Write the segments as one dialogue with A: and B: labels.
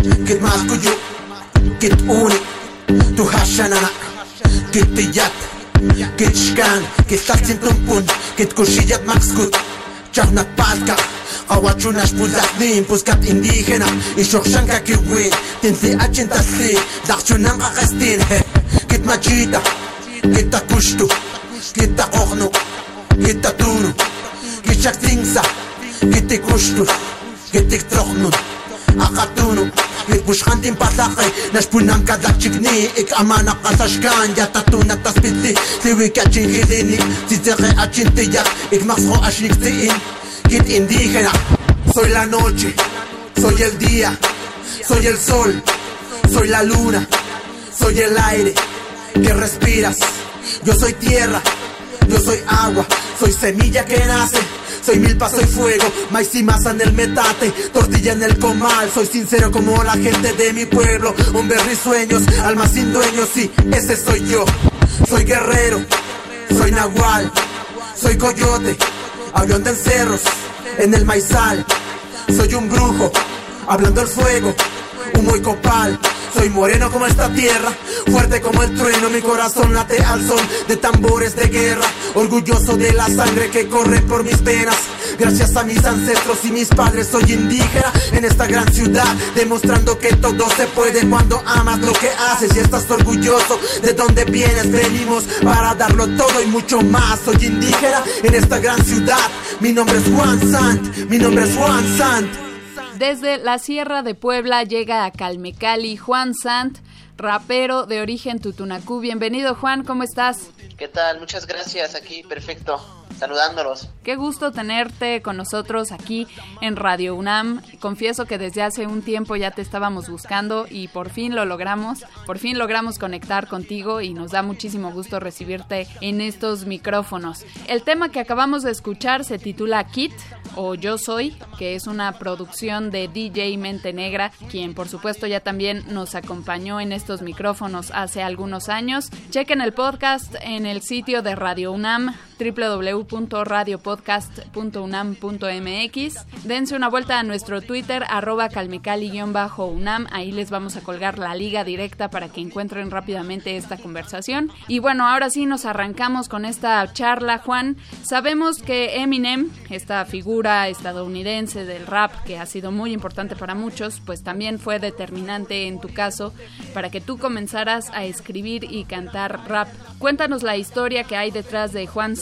A: Kit maskuj, kit unik, tu hashanak, kit tiyat, kit تهشننا kit كتشكان tumpun, kit كتكوشيات مكسكوت chahnak palka. Awachunash pulahnin puskat indígena y shokshanka kiwi tinsi achintasi dachunanka kastin he kit machita kita kit kita kohnu kita tunu kita tingsa kit kushtu kit trohnun Soy la noche. Soy el día. Soy el sol. Soy la luna. Soy el aire Que respiras. Yo soy tierra. Yo soy agua. Soy semilla que nace soy milpa, soy fuego, maíz y masa en el metate, tortilla en el comal. Soy sincero como la gente de mi pueblo. Hombre risueños, alma sin dueños, sí, ese soy yo. Soy guerrero, soy nahual, soy coyote, avión de cerros, en el maizal. Soy un brujo, hablando el fuego, humo y copal. Soy moreno como esta tierra, fuerte como el trueno, mi corazón late al son de tambores de guerra, orgulloso de la sangre que corre por mis venas. Gracias a mis ancestros y mis padres soy indígena en esta gran ciudad, demostrando que todo se puede cuando amas lo que haces y estás orgulloso de donde vienes. Venimos para darlo todo y mucho más. Soy indígena en esta gran ciudad. Mi nombre es Juan Sant, mi nombre es Juan Sant.
B: Desde la Sierra de Puebla llega a Calmecali Juan Sant, rapero de origen tutunacú. Bienvenido Juan, ¿cómo estás?
C: ¿Qué tal? Muchas gracias, aquí perfecto saludándolos.
B: Qué gusto tenerte con nosotros aquí en Radio UNAM. Confieso que desde hace un tiempo ya te estábamos buscando y por fin lo logramos. Por fin logramos conectar contigo y nos da muchísimo gusto recibirte en estos micrófonos. El tema que acabamos de escuchar se titula Kit o Yo Soy, que es una producción de DJ Mente Negra, quien por supuesto ya también nos acompañó en estos micrófonos hace algunos años. Chequen el podcast en el sitio de Radio UNAM www.radiopodcast.unam.mx. Dense una vuelta a nuestro Twitter, arroba calmecali-unam. Ahí les vamos a colgar la liga directa para que encuentren rápidamente esta conversación. Y bueno, ahora sí nos arrancamos con esta charla, Juan. Sabemos que Eminem, esta figura estadounidense del rap que ha sido muy importante para muchos, pues también fue determinante en tu caso para que tú comenzaras a escribir y cantar rap. Cuéntanos la historia que hay detrás de Juan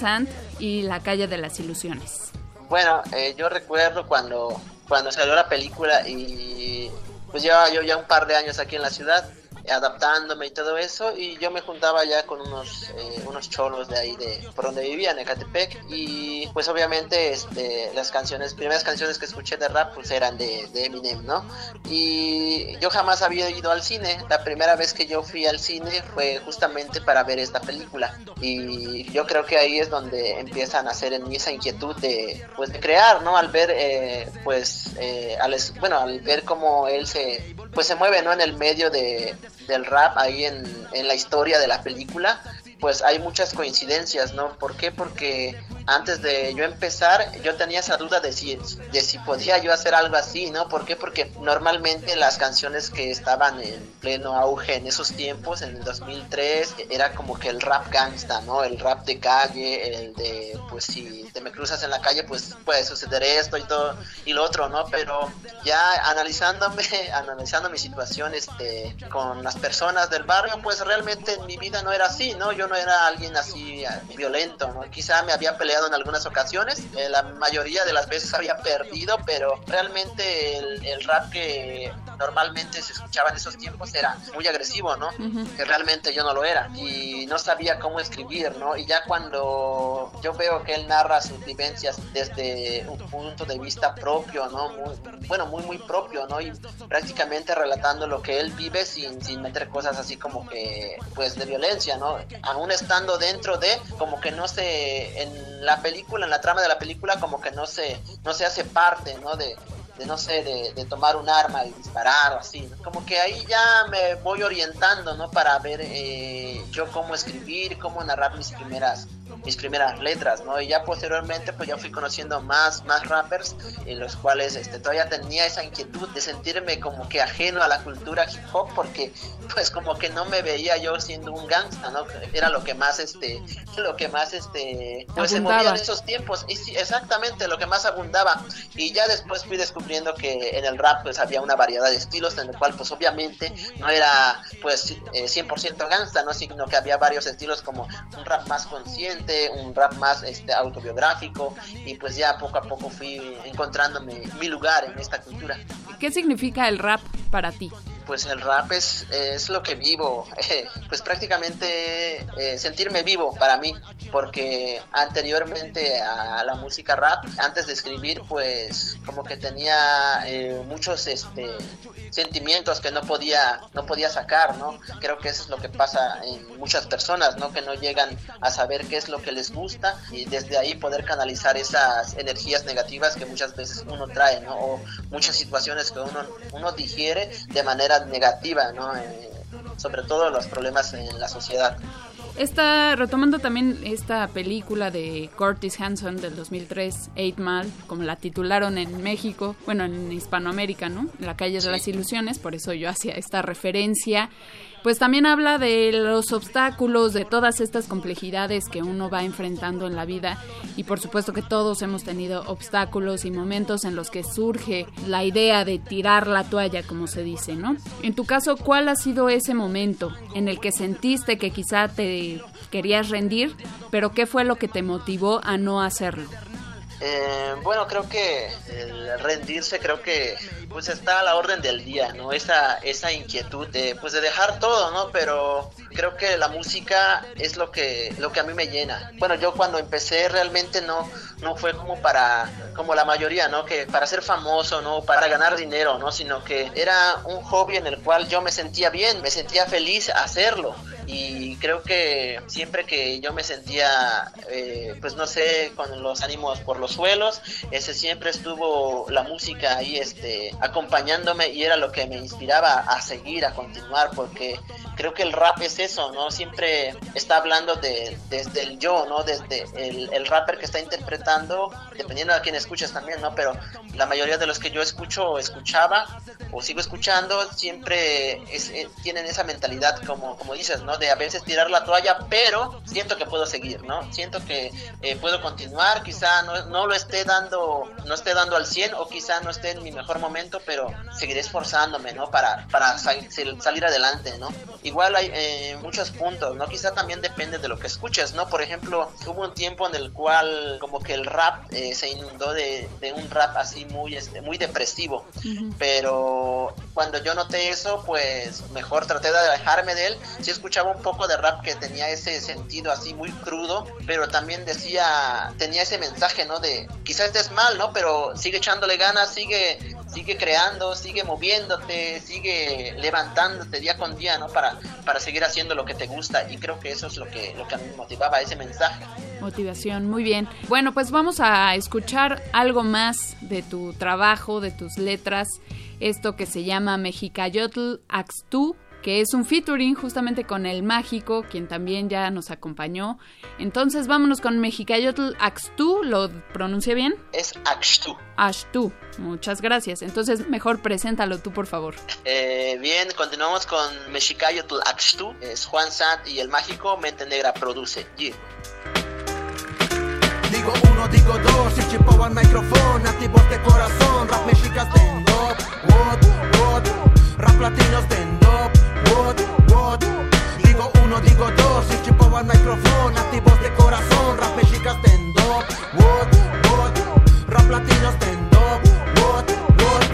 B: y La calle de las ilusiones.
C: Bueno, eh, yo recuerdo cuando, cuando salió la película y pues llevaba yo ya un par de años aquí en la ciudad adaptándome y todo eso y yo me juntaba ya con unos eh, unos cholos de ahí de por donde vivía en Ecatepec y pues obviamente este las canciones primeras canciones que escuché de rap pues eran de, Eminem no y yo jamás había ido al cine. La primera vez que yo fui al cine fue justamente para ver esta película. Y yo creo que ahí es donde empiezan a hacer en mí esa inquietud de pues de crear no al ver eh, pues eh, bueno al ver cómo él se pues se mueve no en el medio de del rap ahí en, en la historia de la película, pues hay muchas coincidencias, ¿no? ¿Por qué? Porque antes de yo empezar, yo tenía esa duda de si, de si podía yo hacer algo así, ¿no? ¿Por qué? Porque normalmente las canciones que estaban en pleno auge en esos tiempos, en el 2003, era como que el rap gangsta, ¿no? El rap de calle, el de, pues si te me cruzas en la calle, pues puede suceder esto y todo, y lo otro, ¿no? Pero ya analizándome, analizando mi situación este, con las personas del barrio, pues realmente en mi vida no era así, ¿no? Yo no era alguien así eh, violento, ¿no? Quizá me había peleado en algunas ocasiones, eh, la mayoría de las veces había perdido, pero realmente el, el, rap que normalmente se escuchaba en esos tiempos era muy agresivo, ¿no? Que realmente yo no lo era y no sabía cómo escribir, ¿no? Y ya cuando yo veo que él narra sus vivencias desde un punto de vista propio, ¿no? Muy, bueno, muy, muy propio, ¿no? Y prácticamente relatando lo que él vive sin, sin meter cosas así como que, pues, de violencia, ¿no? Aún estando dentro de, como que no se, en la película, en la trama de la película, como que no se, no se hace parte, ¿no? De, no sé, de, de, tomar un arma y disparar o así. Como que ahí ya me voy orientando, ¿no? Para ver eh, yo cómo escribir, cómo narrar mis primeras mis primeras letras, ¿no? Y ya posteriormente pues ya fui conociendo más, más rappers en los cuales este, todavía tenía esa inquietud de sentirme como que ajeno a la cultura hip hop porque pues como que no me veía yo siendo un gangsta, ¿no? Era lo que más este, lo que más este, pues se movía en esos tiempos y sí, exactamente lo que más abundaba y ya después fui descubriendo que en el rap pues había una variedad de estilos en el cual pues obviamente no era pues eh, 100% gangsta, ¿no? Sino que había varios estilos como un rap más consciente un rap más este, autobiográfico y pues ya poco a poco fui encontrándome mi lugar en esta cultura.
B: ¿Qué significa el rap para ti?
C: Pues el rap es, es lo que vivo, pues prácticamente eh, sentirme vivo para mí, porque anteriormente a la música rap, antes de escribir, pues como que tenía eh, muchos este, sentimientos que no podía, no podía sacar, ¿no? Creo que eso es lo que pasa en muchas personas, ¿no? Que no llegan a saber qué es lo que les gusta y desde ahí poder canalizar esas energías negativas que muchas veces uno trae, ¿no? O muchas situaciones que uno, uno digiere de manera negativa, ¿no? Eh, sobre todo los problemas en la sociedad.
B: Está retomando también esta película de Curtis Hanson del 2003, Eight Mile, como la titularon en México, bueno, en Hispanoamérica, ¿no? La calle de las ilusiones, por eso yo hacía esta referencia pues también habla de los obstáculos, de todas estas complejidades que uno va enfrentando en la vida y por supuesto que todos hemos tenido obstáculos y momentos en los que surge la idea de tirar la toalla, como se dice, ¿no? En tu caso, ¿cuál ha sido ese momento en el que sentiste que quizá te querías rendir, pero qué fue lo que te motivó a no hacerlo?
C: Eh, bueno, creo que el rendirse creo que pues está a la orden del día, ¿no? Esa, esa inquietud de pues de dejar todo, ¿no? Pero creo que la música es lo que, lo que a mí me llena. Bueno, yo cuando empecé realmente no, no fue como para, como la mayoría, ¿no? Que para ser famoso, ¿no? Para ganar dinero, ¿no? Sino que era un hobby en el cual yo me sentía bien, me sentía feliz hacerlo y creo que siempre que yo me sentía, eh, pues no sé, con los ánimos por los suelos, ese siempre estuvo la música ahí este, acompañándome y era lo que me inspiraba a seguir, a continuar, porque creo que el rap es eso, ¿no? Siempre está hablando de, desde el yo, ¿no? Desde el, el rapper que está interpretando, dependiendo de quién escuches también, ¿no? Pero la mayoría de los que yo escucho escuchaba o sigo escuchando siempre es, eh, tienen esa mentalidad como, como dices, ¿no? De a veces tirar la toalla, pero siento que puedo seguir, ¿no? Siento que eh, puedo continuar, quizá no, no, lo esté dando, no esté dando al 100 o quizá no esté en mi mejor momento, pero seguiré esforzándome, ¿no? Para, para salir adelante, ¿no? Igual hay eh, muchos puntos, ¿no? Quizá también depende de lo que escuches, ¿no? Por ejemplo, hubo un tiempo en el cual como que el rap eh, se inundó de, de, un rap así muy, este, muy depresivo, pero cuando yo noté eso, pues mejor traté de alejarme de él, sí escuchaba un poco de rap que tenía ese sentido así muy crudo, pero también decía, tenía ese mensaje, ¿no? De quizás estés mal, ¿no? Pero sigue echándole ganas, sigue, sigue creando, sigue moviéndote, sigue levantándote día con día, ¿no? Para, para seguir haciendo lo que te gusta y creo que eso es lo que, lo que a mí motivaba, ese mensaje.
B: Motivación, muy bien. Bueno, pues vamos a escuchar algo más de tu trabajo, de tus letras, esto que se llama Mexicayotl Axtú que es un featuring justamente con el mágico, quien también ya nos acompañó. Entonces vámonos con Mexicayotl Axtu, ¿lo pronuncia bien?
C: Es Axtu.
B: Axtu, muchas gracias. Entonces mejor preséntalo tú, por favor.
C: Eh, bien, continuamos con Mexicayotl Axtu, es Juan Sant y el mágico Mente Negra produce. Yeah.
A: Digo uno, digo dos, y chipo al micrófono, activos de corazón, rap mexicas what, what, rap latinos stand what, what. Digo uno, digo dos, y chipo al micrófono, activos de corazón, rap mexicas stand up, what, what, rap latinos stand up, what, what.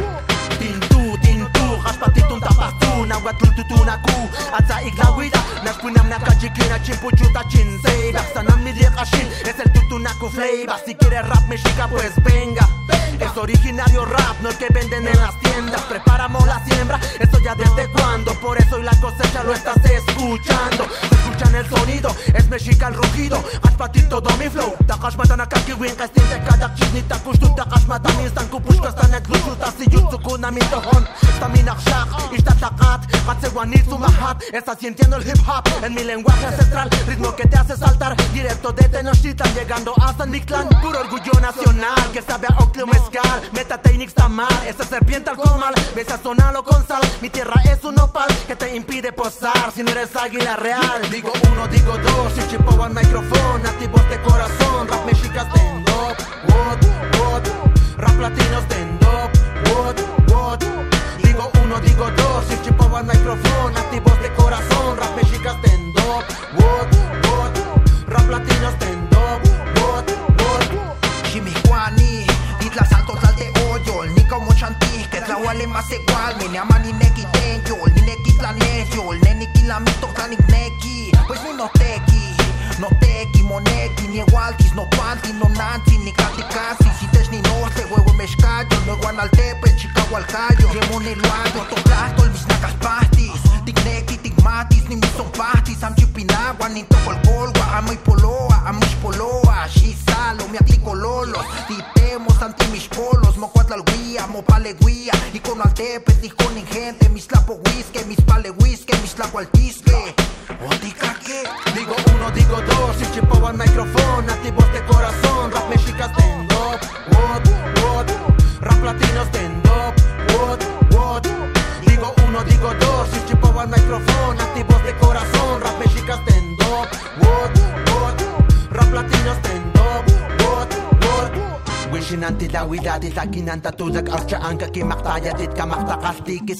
A: Tintu, tintu, raspatitun tapatu, nahuatl tutunaku, atza iglawida, naspunam nakachikina, chimpuchuta chinsei, daksanam midiakashin, es el tutunaku flavor, si quieres rap mexica pues venga. Es originario rap, no el que venden en las tiendas. Preparamos la siembra, esto ya desde cuando. Por eso y la cosecha lo estás escuchando. Se escuchan el sonido, es mexica el rugido. Ashpati todo mi flow. Takash matana kaki win, kastin te kadak chisni takush tu takash matani stan kupush kastan ek lushu tasi jutsu kuna mi tohon. Staminak shak, ishta takat, katsewanit su mahat. Estás sintiendo el hip hop en mi lenguaje ancestral. Ritmo que te hace saltar, directo de Tenochtitlan, llegando hasta mi clan. Puro orgullo nacional, que sabe a oclio mezcal. Y está mal, esa serpiente al comal. Ves a sonarlo con sal, mi tierra es un nopal que te impide posar si no eres águila real. Digo uno, digo dos, y chipo al micrófono, activos de corazón. Rap mexicas stand up, what, what. Rap latinos stand up, what, what. Uno, digo dos, y chipo al micrófono, activos de corazón. Rap mexicas up, what, what. Rap latinos stand up, what, what.
D: Chimihuani, Itla Salto Sal de Hoyo, ni como Chanti, que Tlahuale más igual, me llama ni neki tenyo, ni neki tlanesyo, neni kilamito tlanik neki, pues ni no teki, no teki, moneki, ni igualkis, no panti, no nanti, ni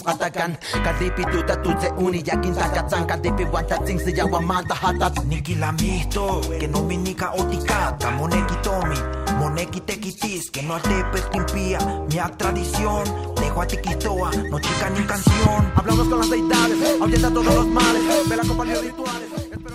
A: Katakan tutse uni yakin takatsan hatat
D: moneki tequitis, que no altepes mi tradición, no chica ni canción,
A: Hablamos con las deidades, ahuyenta todos los males, vela compañía rituales.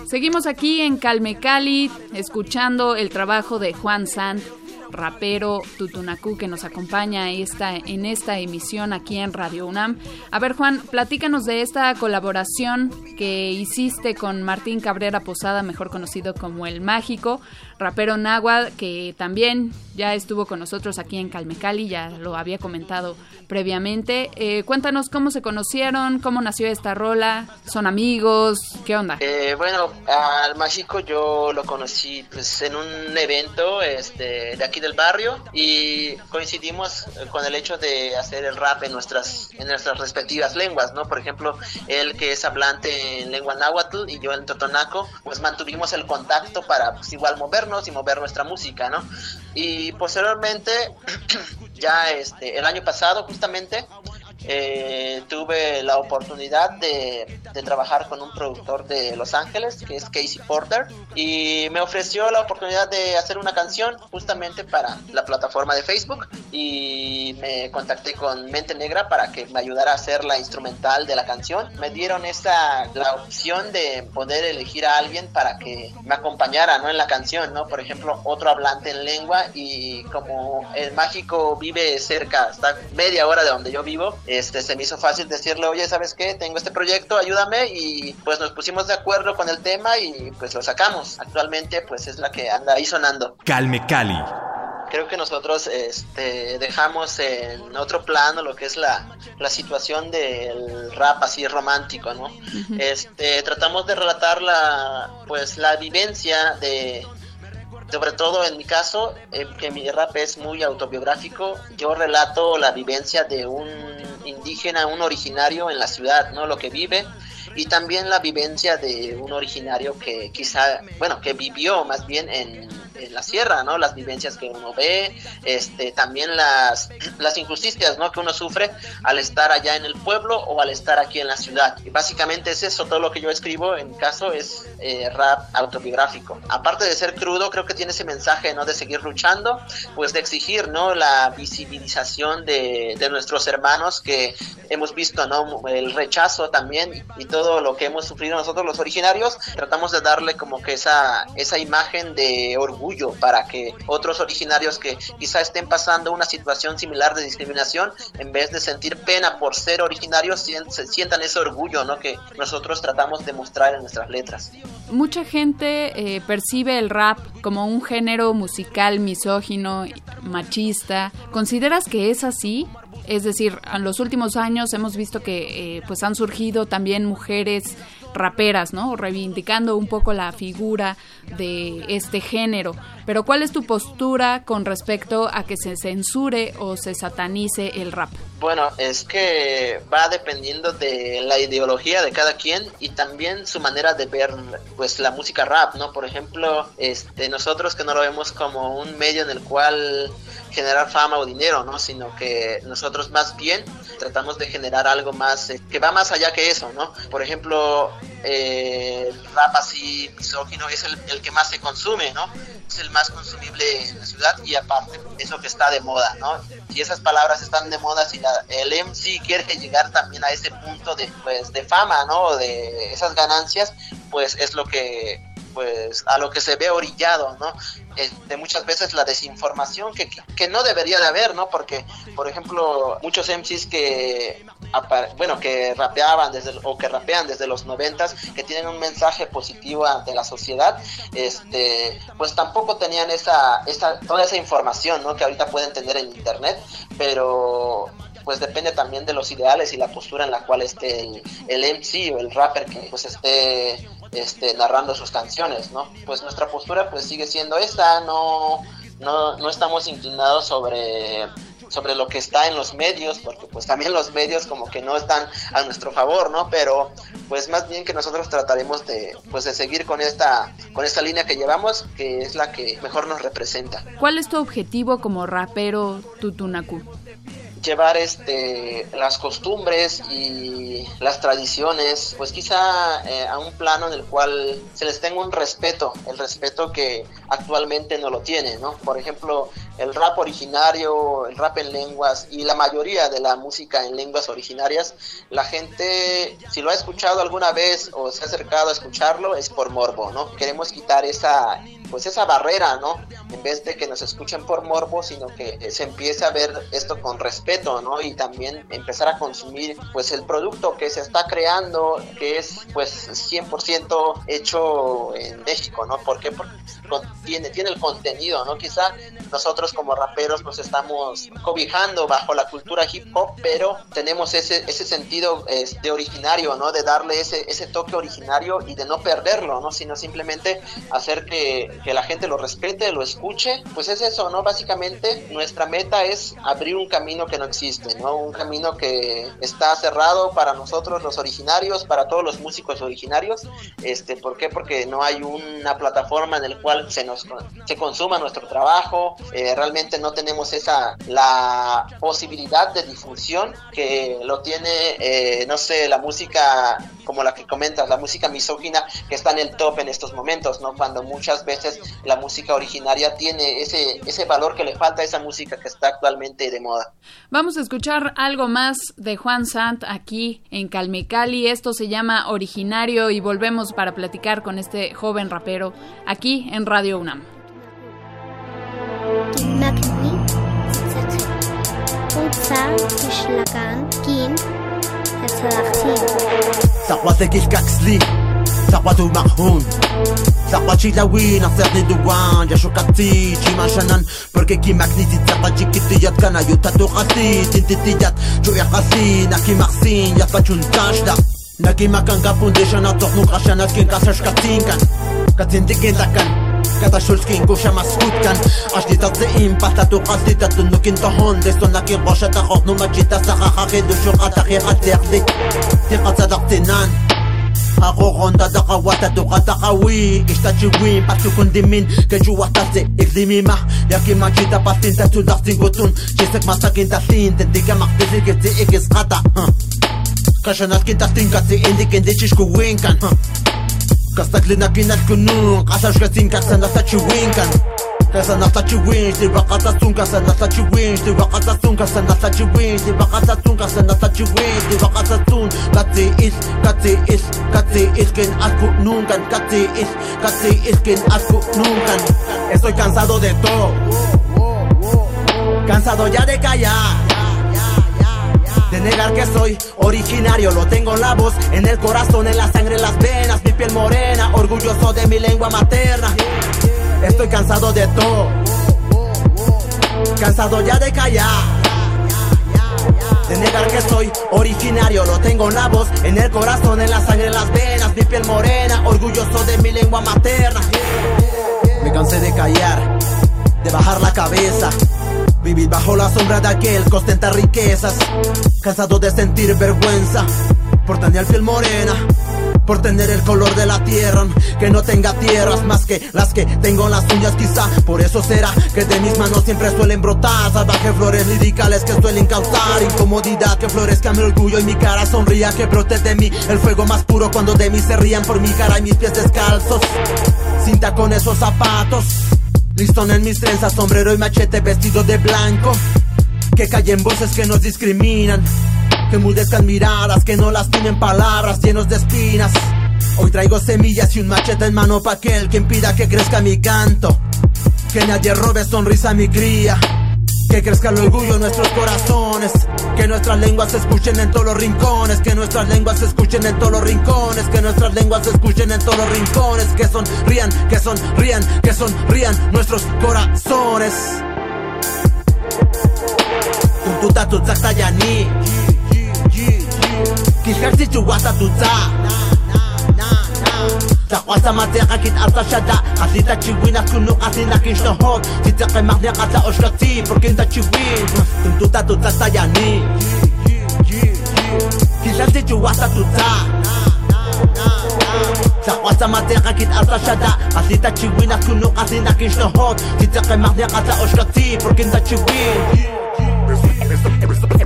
B: Seguimos aquí en Calme Cali, escuchando el trabajo de Juan Sant, rapero Tutunacú, que nos acompaña en esta emisión aquí en Radio UNAM. A ver, Juan, platícanos de esta colaboración que hiciste con Martín Cabrera Posada, mejor conocido como El Mágico, rapero náhuatl, que también ya estuvo con nosotros aquí en Calme Cali, ya lo había comentado previamente. Eh, cuéntanos cómo se conocieron, cómo nació esta rola, son amigos, ¿qué onda?
C: Eh, bueno, al mágico yo lo conocí pues en un evento este, de aquí del barrio y coincidimos con el hecho de hacer el rap en nuestras en nuestras respectivas lenguas, ¿no? Por ejemplo, él que es hablante en lengua náhuatl y yo en totonaco, pues mantuvimos el contacto para pues igual movernos y mover nuestra música, ¿no? Y posteriormente ya este el año pasado justamente eh, tuve la oportunidad de, trabajar con un productor de Los Ángeles, que es Casey Porter, y me ofreció la oportunidad de hacer una canción justamente para la plataforma de Facebook, y me contacté con Mente Negra para que me ayudara a hacer la instrumental de la canción. Me dieron esa, la opción de poder elegir a alguien para que me acompañara ¿no? en la canción, ¿no? Por ejemplo, otro hablante en lengua, y como el mágico vive cerca, está media hora de donde yo vivo, este, se me hizo fácil decirle, oye, ¿sabes qué? Tengo este proyecto, ayúdame y pues nos pusimos de acuerdo con el tema y pues lo sacamos. Actualmente pues es la que anda ahí sonando.
E: Calme Cali.
C: creo que nosotros este, dejamos en otro plano lo que es la, la situación del rap así romántico, ¿no? este, tratamos de relatar la, pues, la vivencia de, sobre todo en mi caso, eh, que mi rap es muy autobiográfico, yo relato la vivencia de un indígena, un originario en la ciudad, ¿no? Lo que vive y también la vivencia de un originario que quizá, bueno, que vivió más bien en en la sierra, ¿no? Las vivencias que uno ve, este, también las, las injusticias, ¿no? Que uno sufre al estar allá en el pueblo o al estar aquí en la ciudad. Y básicamente es eso, todo lo que yo escribo en mi caso es eh, rap autobiográfico. Aparte de ser crudo, creo que tiene ese mensaje, ¿no? De seguir luchando, pues de exigir, ¿no? La visibilización de, de nuestros hermanos que hemos visto, ¿no? El rechazo también y todo lo que hemos sufrido nosotros los originarios, tratamos de darle como que esa, esa imagen de orgullo para que otros originarios que quizá estén pasando una situación similar de discriminación, en vez de sentir pena por ser originarios, sientan ese orgullo ¿no? que nosotros tratamos de mostrar en nuestras letras.
B: Mucha gente eh, percibe el rap como un género musical misógino, machista. ¿Consideras que es así? Es decir, en los últimos años hemos visto que eh, pues han surgido también mujeres raperas, ¿no? Reivindicando un poco la figura de este género. Pero ¿cuál es tu postura con respecto a que se censure o se satanice el rap?
C: Bueno, es que va dependiendo de la ideología de cada quien y también su manera de ver pues la música rap, ¿no? Por ejemplo, este nosotros que no lo vemos como un medio en el cual generar fama o dinero, ¿no? Sino que nosotros más bien tratamos de generar algo más eh, que va más allá que eso, ¿no? Por ejemplo, eh, el rap así misógino es el, que más se consume, ¿no? Es el más consumible en la ciudad y aparte eso que está de moda, ¿no? Si esas palabras están de moda, si la, el MC quiere llegar también a ese punto de, pues, de fama, ¿no? De esas ganancias, pues es lo que pues a lo que se ve orillado, ¿no? de muchas veces la desinformación que, que, no debería de haber, ¿no? Porque, por ejemplo, muchos MCs que, bueno, que rapeaban desde, o que rapean desde los noventas, que tienen un mensaje positivo ante la sociedad, este, pues tampoco tenían esa, esa, toda esa información, ¿no? Que ahorita pueden tener en internet, pero pues depende también de los ideales y la postura en la cual esté el, el MC o el rapper que pues esté este, narrando sus canciones, ¿no? Pues nuestra postura pues sigue siendo esta, no, no, no estamos inclinados sobre sobre lo que está en los medios, porque pues también los medios como que no están a nuestro favor, ¿no? Pero pues más bien que nosotros trataremos de pues de seguir con esta con esta línea que llevamos, que es la que mejor nos representa.
B: ¿Cuál es tu objetivo como rapero Tutunaku?
C: Llevar este las costumbres y las tradiciones pues quizá eh, a un plano en el cual se les tenga un respeto el respeto que actualmente no lo tiene no por ejemplo el rap originario el rap en lenguas y la mayoría de la música en lenguas originarias la gente si lo ha escuchado alguna vez o se ha acercado a escucharlo es por morbo no queremos quitar esa pues esa barrera, ¿no? En vez de que nos escuchen por morbo, sino que se empiece a ver esto con respeto, ¿no? Y también empezar a consumir pues el producto que se está creando, que es pues 100% hecho en México, ¿no? ¿Por qué? Porque tiene, tiene el contenido, ¿no? Quizá nosotros como raperos nos estamos cobijando bajo la cultura hip hop, pero tenemos ese, ese sentido de originario, ¿no? De darle ese, ese toque originario y de no perderlo, ¿no? Sino simplemente hacer que, que la gente lo respete, lo escuche, pues es eso, ¿no? Básicamente nuestra meta es abrir un camino que no existe, ¿no? Un camino que está cerrado para nosotros los originarios, para todos los músicos originarios, este, ¿por qué? Porque no hay una plataforma en el cual se nos se consuma nuestro trabajo, eh, realmente no tenemos esa la posibilidad de difusión que lo tiene, eh, no sé, la música como la que comentas, la música misógina que está en el top en estos momentos, ¿no? Cuando muchas veces la música originaria tiene ese, ese valor que le falta a esa música que está actualmente de moda.
B: Vamos a escuchar algo más de Juan Sant aquí en Calmecali. Esto se llama Originario y volvemos para platicar con este joven rapero aquí en Radio UNAM.
A: ثروة معهون ثروة لوين؟ أصيرني دوان يا شوكاتي جيما شنان بركي كي مكنيتي ثروة جيكيتيات كان يو تاتو غاسي تنتيتيات جو يغاسي ناكي يا يطبجون تاشدا ناكي مكان غابون ديشانا تخنو غاشانا كين كاساش كاتين كان. كاتين ديكين داكان Kata shulskin kusha maskutkan Ashti tatsiin patatu qasti tatunnukin tohon Desto naki rosha tahot numachita sahahahi Dushur ataki atliqdi Tiqat sadaqtinan Ako konda daka wata doka daka wi Ishta chi wi patu kundimin Keju wata se iklimi ma. Yaki ma chita patin tatu daftin gutun. Chisek masakin tatlin Tendika makbisi gezi ikis kata Kashanat kita tinkatsi indik indichish kuwinkan Kastak linakinat kunun. Kasashkasin kaksan dasa chiwinkan Kasashkasin kaksan dasa chiwinkan bakata sun Kasa nasa chiwin, di bakata sun Kasa nasa chiwin, di bakata sun Kasa nasa chiwin, di bakata sun. Kati is, kati is, kati is Quien asku nuncan, kati is, kati is Quien asku nuncan Estoy cansado de todo. Cansado ya de callar. De negar que soy originario, lo tengo en la voz, en el corazón, en la sangre, en las venas, mi piel morena, orgulloso de mi lengua materna. Estoy cansado de todo, cansado ya de callar. De negar que soy originario, lo tengo en la voz, en el corazón, en la sangre, en las venas, mi piel morena, orgulloso de mi lengua materna. Me cansé de callar, de bajar la cabeza. Vivir bajo la sombra de aquel que ostenta riquezas. Cansado de sentir vergüenza por tener piel morena. Por tener el color de la tierra, que no tenga tierras más que las que tengo en las uñas quizá Por eso será que de mis manos siempre suelen brotar Salvajes flores liricales que suelen causar incomodidad Que florezca mi orgullo y mi cara sonría Que brote de mí el fuego más puro cuando de mí se rían por mi cara y mis pies descalzos Cinta con esos zapatos Listón en mis trenzas, sombrero y machete vestido de blanco. Que callen voces que nos discriminan. Que mudezcan miradas, que no lastimen palabras llenos de espinas. Hoy traigo semillas y un machete en mano pa' aquel que impida que crezca mi canto. Que nadie robe sonrisa a mi cría. Que crezca el orgullo en nuestros corazones. Que nuestras lenguas se escuchen en todos los rincones. Que nuestras lenguas se escuchen en todos los rincones. Que nuestras lenguas se escuchen en todos los rincones. Que sonrían, que sonrían, que sonrían nuestros corazones. Kishkarsi chuwasa tutsa. Takwasa mateka kit alta shada Kasita chiwina kunu kasina kinshtohot Titake magnia kata oshkati Porkinta chiwin Tuntuta tutsa sayani Kishkarsi chuwasa tutsa Takwasa mateka kit alta shada Kasita chiwina kunu kasina kinshtohot Titake magnia kata oshkati Porkinta chiwin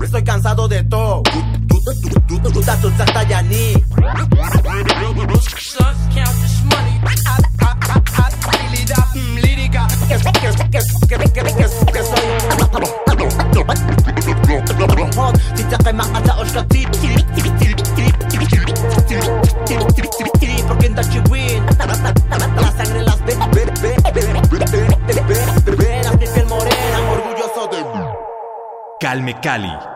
A: Estoy cansado de todo
E: Calme Cali.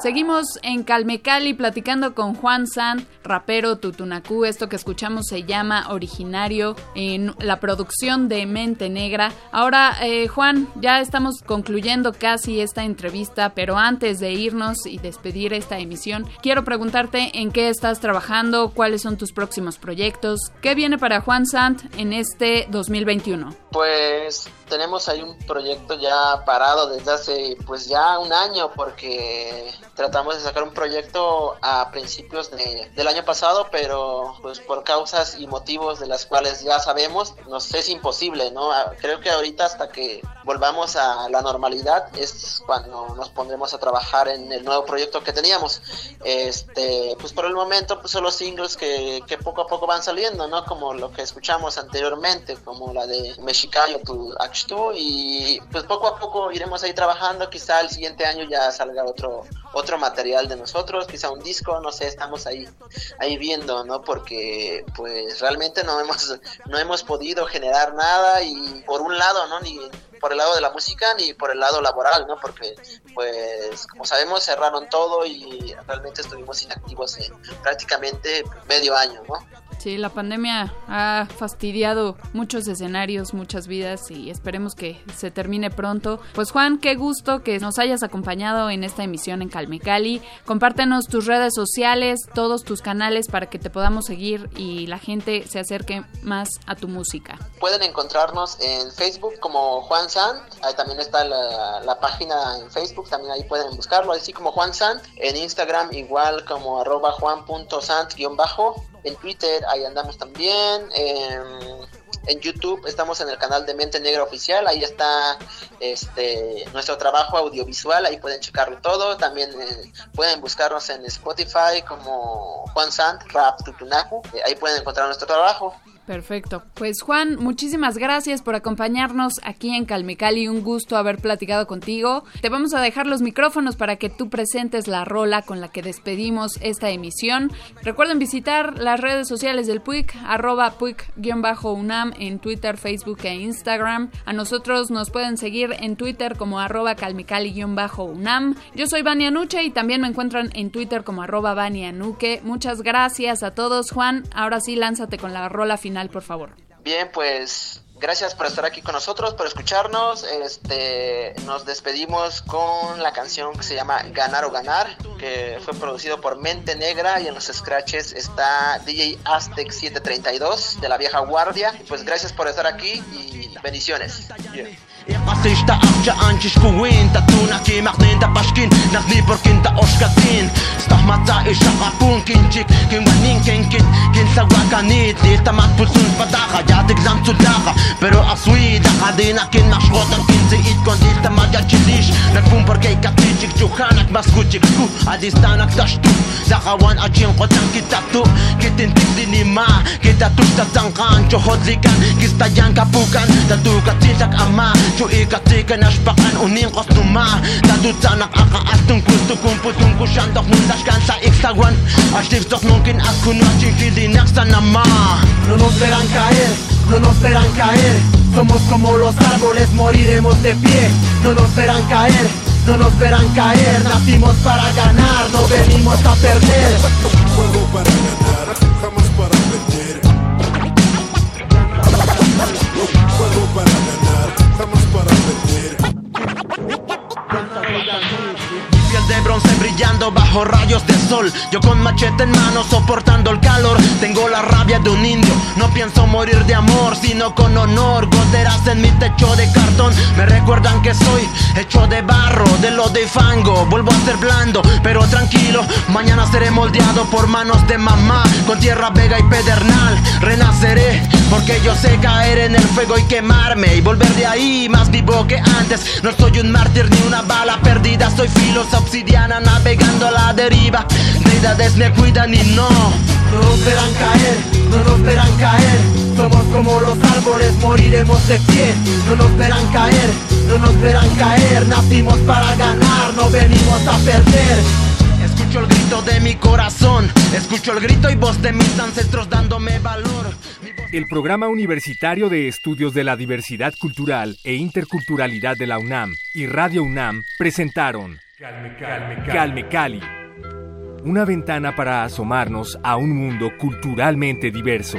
B: Seguimos en Calmecali platicando con Juan Sant, rapero Tutunacú. Esto que escuchamos se llama Originario en la producción de Mente Negra. Ahora, eh, Juan, ya estamos concluyendo casi esta entrevista, pero antes de irnos y despedir esta emisión, quiero preguntarte en qué estás trabajando, cuáles son tus próximos proyectos, qué viene para Juan Sant en este 2021.
C: Pues tenemos ahí un proyecto ya parado desde hace pues ya un año porque tratamos de sacar un proyecto a principios de, del año pasado pero pues por causas y motivos de las cuales ya sabemos nos es imposible no creo que ahorita hasta que volvamos a la normalidad es cuando nos pondremos a trabajar en el nuevo proyecto que teníamos. Este pues por el momento pues son los singles que, que poco a poco van saliendo no como lo que escuchamos anteriormente como la de Mexicayo tu y pues poco a poco iremos ahí trabajando, quizá el siguiente año ya salga otro otro material de nosotros, quizá un disco, no sé, estamos ahí ahí viendo, ¿no? Porque pues realmente no hemos no hemos podido generar nada y por un lado, ¿no? Ni por el lado de la música ni por el lado laboral, ¿no? Porque, pues, como sabemos, cerraron todo y realmente estuvimos inactivos en prácticamente medio año, ¿no?
B: Sí, la pandemia ha fastidiado muchos escenarios, muchas vidas y esperemos que se termine pronto. Pues Juan, qué gusto que nos hayas acompañado en esta emisión en Calmecali. Compártenos tus redes sociales, todos tus canales para que te podamos seguir y la gente se acerque más a tu música.
C: Pueden encontrarnos en Facebook como Juan Sant, ahí también está la, página en Facebook, también ahí pueden buscarlo, así como Juan Sant, en Instagram igual como arroba juan.sant-bajo en Twitter, ahí andamos también. en YouTube estamos en el canal de Mente Negra Oficial, ahí está este nuestro trabajo audiovisual, ahí pueden checarlo todo. También eh, pueden buscarnos en Spotify como Juan Sant, Rap Tutunaku, eh, ahí pueden encontrar nuestro trabajo.
B: Perfecto. Pues Juan, muchísimas gracias por acompañarnos aquí en Calmecali. Un gusto haber platicado contigo. Te vamos a dejar los micrófonos para que tú presentes la rola con la que despedimos esta emisión. Recuerden visitar las redes sociales del PUIC, arroba PUIC-UNAM en Twitter, Facebook e Instagram. A nosotros nos pueden seguir en Twitter como arroba calmecali-UNAM. Yo soy Vania Nuche y también me encuentran en Twitter como arroba Vania Nuque. Muchas gracias a todos. Juan, ahora sí lánzate con la rola final por favor.
C: Bien, pues gracias por estar aquí con nosotros, por escucharnos. Este, nos despedimos con la canción que se llama Ganar o Ganar, que fue producido por Mente Negra y en los scratches está DJ Aztec 732 de la vieja guardia. Pues gracias por estar aquí y bendiciones.
A: Pasej Pasista abja anchi skuin ta tuna ki magnin ta paskin nach ni porkin ta oskatin stah mata is a rapun kinchik kin manin ken kin ta mat pusun padaha ya de gam tu pero asui da hadina kin mashrota kin ze it kon dil ta magal chidish na pun porke katichik tu hanak maskuchik ku adistana ta shtu qotan kin ta tu kitin tik dinima kin ta tu ta tan kan cho hodlikan kapukan ta tu katichak
F: No nos verán caer, no nos verán caer. Somos como los árboles, moriremos de pie. No nos verán caer, no nos verán caer. Nacimos para ganar, no venimos a perder.
G: Juego para ganar,
A: bronce brillando bajo rayos de sol. Yo con machete en mano soportando el calor. Tengo la rabia de un indio. No pienso morir de amor sino con honor. Goteras en mi techo de cartón. Me recuerdan que soy hecho de barro De lo de fango. Vuelvo a ser blando pero tranquilo. Mañana seré moldeado por manos de mamá. Con tierra vega y pedernal Renaceré. Porque yo sé caer en el fuego y quemarme Y volver de ahí más vivo que antes. No soy un mártir ni una bala perdida. Soy filos obsidiana navegando a la deriva. Deidades me cuidan y no
F: No nos verán caer, no nos verán caer. Somos como los árboles, moriremos de pie. No nos verán caer, no nos verán caer. Nacimos para ganar, no venimos a perder.
A: Escucho el grito de mi corazón Escucho el grito y voz de mis ancestros dándome valor.
E: El Programa Universitario de Estudios de la Diversidad Cultural e Interculturalidad de la UNAM y Radio UNAM presentaron Calme, Cali. Una ventana para asomarnos a un mundo culturalmente diverso.